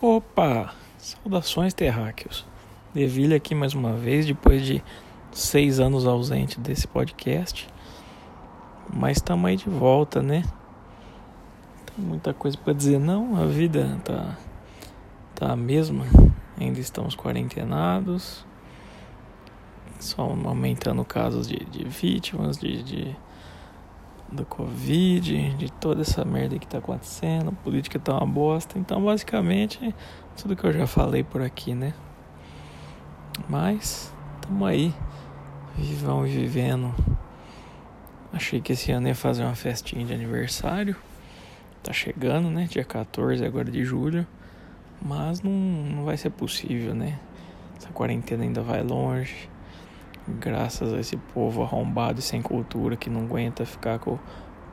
Opa! Saudações terráqueos. Devilha aqui mais uma vez, depois de seis anos ausente desse podcast. Mas estamos aí de volta, né? Tem muita coisa para dizer, não. A vida tá, tá a mesma. Ainda estamos quarentenados. Só aumentando casos de, de vítimas, de, de do Covid, de toda essa merda que tá acontecendo, a política tá uma bosta. Então, basicamente, tudo que eu já falei por aqui, né? Mas, tamo aí, vivão e vivendo. Achei que esse ano ia fazer uma festinha de aniversário. Tá chegando, né? Dia 14 agora de julho. Mas não, não vai ser possível, né? Essa quarentena ainda vai longe graças a esse povo arrombado e sem cultura que não aguenta ficar com o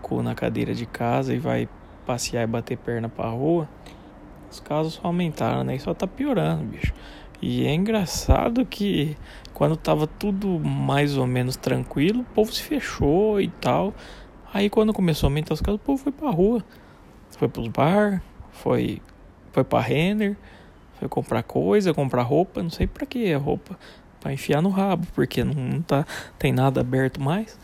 cu na cadeira de casa e vai passear e bater perna pra rua, os casos só aumentaram, né? E só tá piorando, bicho. E é engraçado que quando tava tudo mais ou menos tranquilo, o povo se fechou e tal. Aí quando começou a aumentar os casos, o povo foi pra rua. Foi pros bar, foi, foi pra Renner, foi comprar coisa, comprar roupa, não sei pra que roupa para enfiar no rabo, porque não tá tem nada aberto mais.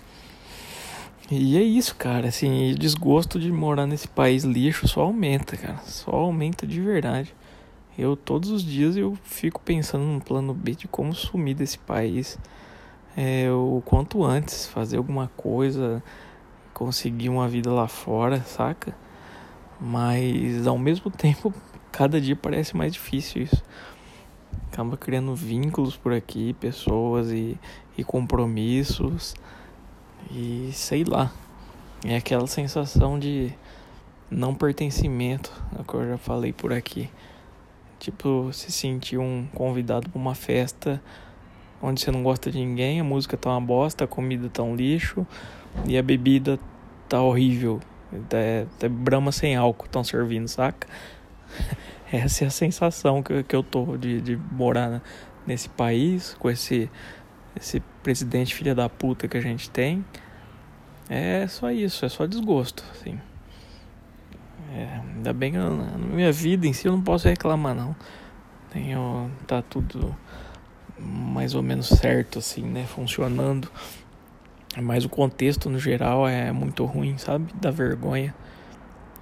E é isso, cara, assim, desgosto de morar nesse país lixo só aumenta, cara, só aumenta de verdade. Eu todos os dias eu fico pensando num plano B de como sumir desse país é, o quanto antes, fazer alguma coisa, conseguir uma vida lá fora, saca? Mas ao mesmo tempo, cada dia parece mais difícil isso acaba criando vínculos por aqui, pessoas e, e compromissos e sei lá. É aquela sensação de não pertencimento, é o que eu já falei por aqui. Tipo, se sentir um convidado para uma festa onde você não gosta de ninguém, a música tá uma bosta, a comida tá um lixo e a bebida tá horrível. É, é brama sem álcool estão servindo, saca? Essa é a sensação que, que eu tô de, de morar nesse país, com esse, esse presidente filha da puta que a gente tem. É só isso, é só desgosto, assim. É, ainda bem que na minha vida em si eu não posso reclamar, não. Tenho, tá tudo mais ou menos certo, assim, né? Funcionando. Mas o contexto no geral é muito ruim, sabe? Dá vergonha.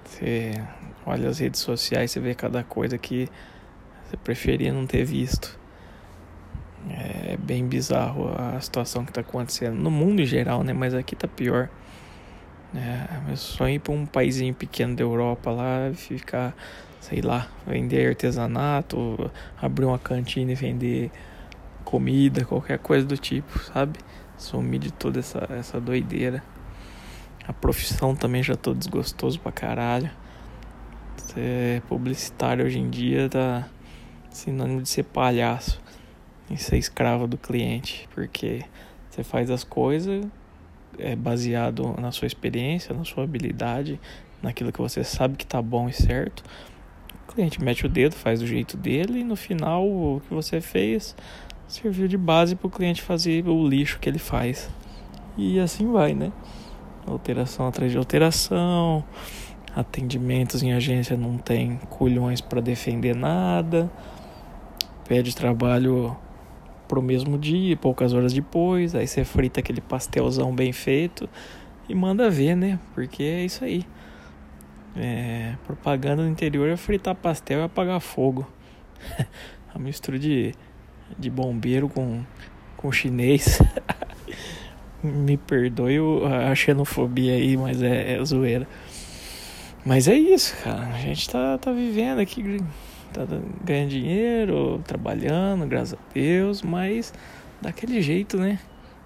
Você olha as redes sociais, você vê cada coisa que você preferia não ter visto. É bem bizarro a situação que está acontecendo no mundo em geral, né? Mas aqui tá pior. É, meu sonho ir para um paísinho pequeno da Europa lá, ficar, sei lá, vender artesanato, abrir uma cantina e vender comida, qualquer coisa do tipo, sabe? Sumir de toda essa, essa doideira. A profissão também já tô desgostoso pra caralho. Ser publicitário hoje em dia tá sinônimo de ser palhaço e ser escravo do cliente, porque você faz as coisas é baseado na sua experiência, na sua habilidade, naquilo que você sabe que tá bom e certo. O cliente mete o dedo, faz do jeito dele e no final o que você fez serviu de base para o cliente fazer o lixo que ele faz. E assim vai, né? alteração atrás de alteração, atendimentos em agência não tem culhões para defender nada, pede trabalho pro mesmo dia, poucas horas depois, aí você frita aquele pastelzão bem feito e manda ver, né? Porque é isso aí. É, propaganda no interior é fritar pastel e apagar fogo. a mistura de, de bombeiro com, com chinês. Me perdoe a xenofobia aí, mas é, é zoeira. Mas é isso, cara. A gente tá, tá vivendo aqui, tá ganhando dinheiro, trabalhando, graças a Deus, mas daquele jeito, né?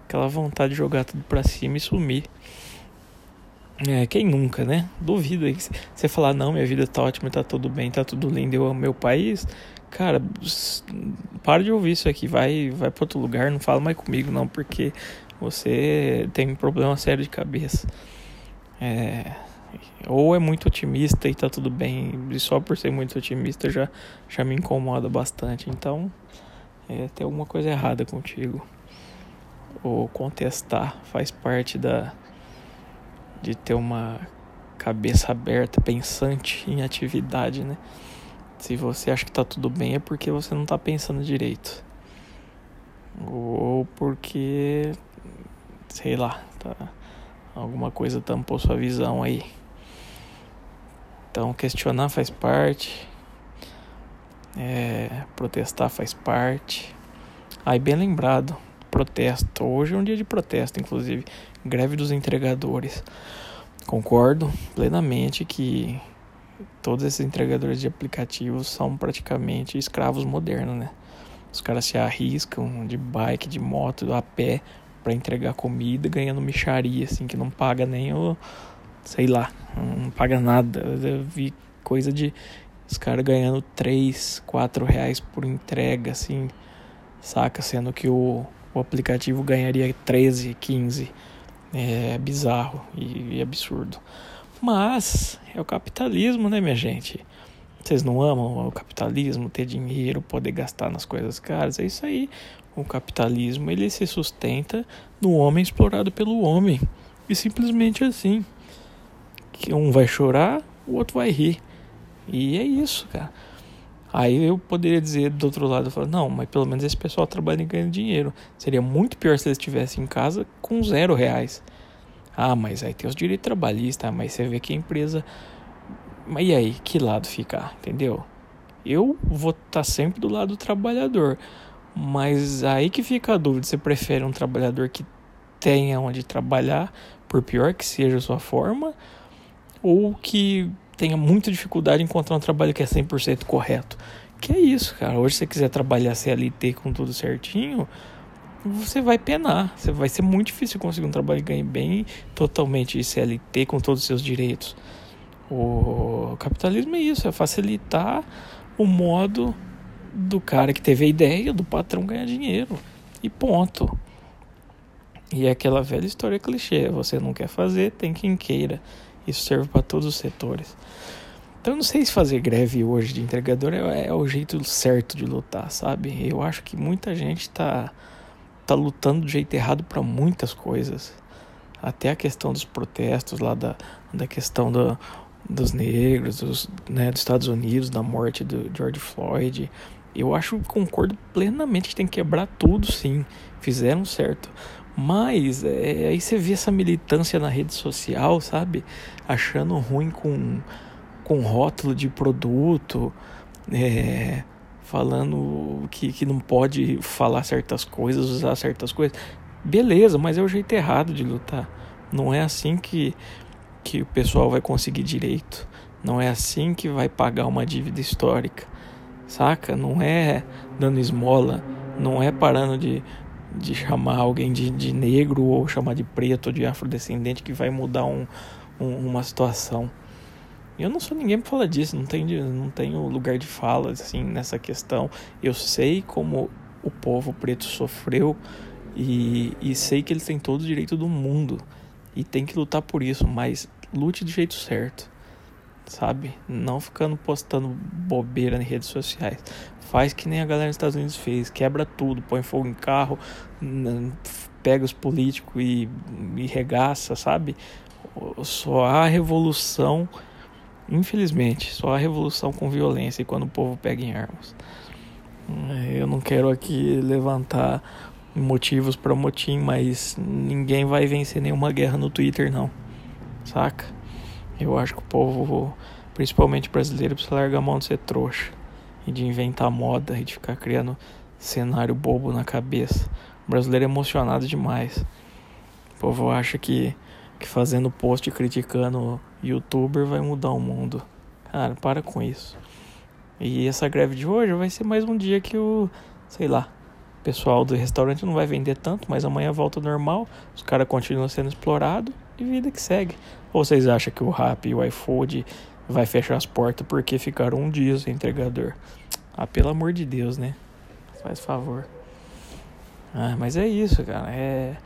Aquela vontade de jogar tudo pra cima e sumir. É, quem nunca, né? Duvido aí. Você falar, não, minha vida tá ótima, tá tudo bem, tá tudo lindo, eu amo meu país. Cara, para de ouvir isso aqui, vai, vai pra outro lugar, não fala mais comigo, não, porque você tem um problema sério de cabeça. É, ou é muito otimista e tá tudo bem, e só por ser muito otimista já, já me incomoda bastante. Então, é, tem alguma coisa errada contigo. Ou contestar faz parte da de ter uma cabeça aberta, pensante em atividade, né? Se você acha que tá tudo bem é porque você não tá pensando direito. Ou porque sei lá, tá alguma coisa tampou sua visão aí. Então questionar faz parte. É, protestar faz parte. Aí bem lembrado, protesto. Hoje é um dia de protesto, inclusive, greve dos entregadores. Concordo plenamente que todos esses entregadores de aplicativos são praticamente escravos modernos, né? Os caras se arriscam de bike, de moto, a pé para entregar comida, ganhando micharia, assim, que não paga nem o. sei lá, não paga nada. Eu vi coisa de. os caras ganhando 3, 4 reais por entrega, assim, saca? Sendo que o, o aplicativo ganharia 13, 15. É bizarro e, e absurdo. Mas é o capitalismo, né, minha gente? Vocês não amam o capitalismo, ter dinheiro, poder gastar nas coisas caras? É isso aí. O capitalismo ele se sustenta no homem explorado pelo homem. E simplesmente assim. Que um vai chorar, o outro vai rir. E é isso, cara. Aí eu poderia dizer do outro lado, falar, não, mas pelo menos esse pessoal trabalha e ganha dinheiro. Seria muito pior se eles estivessem em casa com zero reais. Ah, mas aí tem os direitos trabalhistas, mas você vê que a empresa mas e aí, que lado ficar, entendeu? Eu vou estar tá sempre do lado do trabalhador. Mas aí que fica a dúvida, você prefere um trabalhador que tenha onde trabalhar, por pior que seja a sua forma, ou que tenha muita dificuldade em encontrar um trabalho que é 100% correto. Que é isso, cara. Hoje, se você quiser trabalhar CLT com tudo certinho, você vai penar. Você vai ser muito difícil conseguir um trabalho que ganhe bem, totalmente CLT, com todos os seus direitos. O capitalismo é isso, é facilitar o modo do cara que teve a ideia do patrão ganhar dinheiro. E ponto. E é aquela velha história clichê: você não quer fazer, tem quem queira. Isso serve para todos os setores. Então, não sei se fazer greve hoje de entregador é, é, o jeito certo de lutar, sabe? Eu acho que muita gente tá, tá lutando do jeito errado para muitas coisas. Até a questão dos protestos lá, da, da questão do, dos negros, dos, né, dos Estados Unidos, da morte do George Floyd. Eu acho, concordo plenamente que tem que quebrar tudo, sim. Fizeram certo. Mas é, aí você vê essa militância na rede social, sabe? Achando ruim com, com rótulo de produto, é, falando que, que não pode falar certas coisas, usar certas coisas. Beleza, mas é o jeito errado de lutar. Não é assim que que o pessoal vai conseguir direito. Não é assim que vai pagar uma dívida histórica. Saca? Não é dando esmola. Não é parando de, de chamar alguém de, de negro ou chamar de preto ou de afrodescendente que vai mudar um, um, uma situação. Eu não sou ninguém para falar disso, não tenho, não tenho lugar de fala assim nessa questão. Eu sei como o povo preto sofreu e, e sei que eles têm todo o direito do mundo e tem que lutar por isso, mas lute do jeito certo, sabe? Não ficando postando bobeira em redes sociais. Faz que nem a galera nos Estados Unidos fez, quebra tudo, põe fogo em carro, pega os políticos e, e regaça, sabe? Só há revolução, infelizmente, só há revolução com violência e quando o povo pega em armas. Eu não quero aqui levantar motivos para motim, mas ninguém vai vencer nenhuma guerra no Twitter, não. Saca? Eu acho que o povo, principalmente brasileiro, precisa largar a mão de ser trouxa e de inventar moda e de ficar criando cenário bobo na cabeça. O brasileiro é emocionado demais. O povo acha que, que fazendo post criticando youtuber vai mudar o mundo. Cara, para com isso. E essa greve de hoje vai ser mais um dia que o, sei lá, pessoal do restaurante não vai vender tanto, mas amanhã volta normal, os caras continuam sendo explorados e vida que segue. Ou vocês acham que o Rap e o iFood vai fechar as portas porque ficaram um dia sem entregador? Ah, pelo amor de Deus, né? Faz favor. Ah, mas é isso, cara. É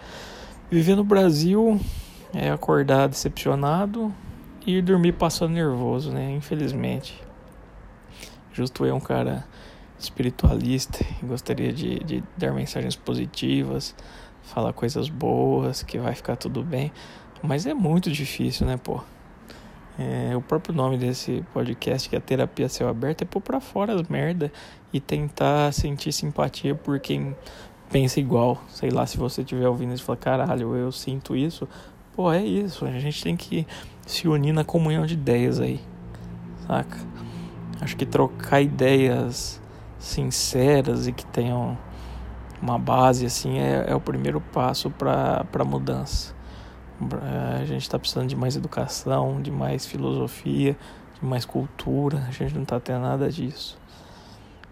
viver no Brasil é acordar decepcionado e dormir passando nervoso, né? Infelizmente. Justo é um cara espiritualista gostaria de, de dar mensagens positivas, falar coisas boas, que vai ficar tudo bem. Mas é muito difícil, né, pô? É, o próprio nome desse podcast, que é Terapia Céu Aberto, é pôr pra fora as merda e tentar sentir simpatia por quem pensa igual. Sei lá, se você estiver ouvindo isso e falar, caralho, eu sinto isso. Pô, é isso. A gente tem que se unir na comunhão de ideias aí. Saca? Acho que trocar ideias sinceras e que tenham uma base assim é, é o primeiro passo para a mudança. A gente está precisando de mais educação, de mais filosofia, de mais cultura. A gente não está tendo nada disso.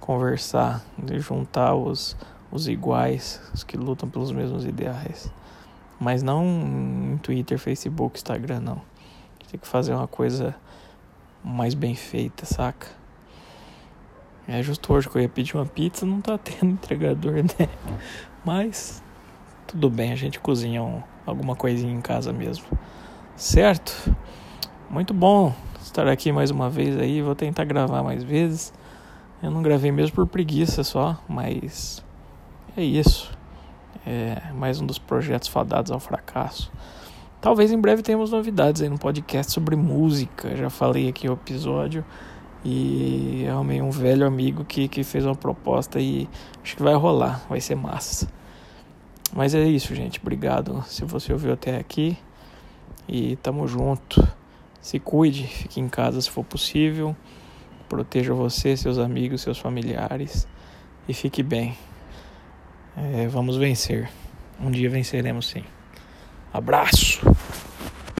Conversar, de juntar os, os iguais, os que lutam pelos mesmos ideais. Mas não em Twitter, Facebook, Instagram, não. Tem que fazer uma coisa mais bem feita, saca? É justo hoje que eu ia pedir uma pizza, não tá tendo entregador, né? Mas tudo bem, a gente cozinha um, alguma coisinha em casa mesmo. Certo? Muito bom estar aqui mais uma vez aí. Vou tentar gravar mais vezes. Eu não gravei mesmo por preguiça só, mas é isso. É mais um dos projetos fadados ao fracasso. Talvez em breve tenhamos novidades aí no podcast sobre música. Já falei aqui o episódio. E arrumei um velho amigo que, que fez uma proposta e acho que vai rolar, vai ser massa. Mas é isso, gente. Obrigado se você ouviu até aqui. E tamo junto. Se cuide, fique em casa se for possível. Proteja você, seus amigos, seus familiares. E fique bem. É, vamos vencer. Um dia venceremos sim. Abraço!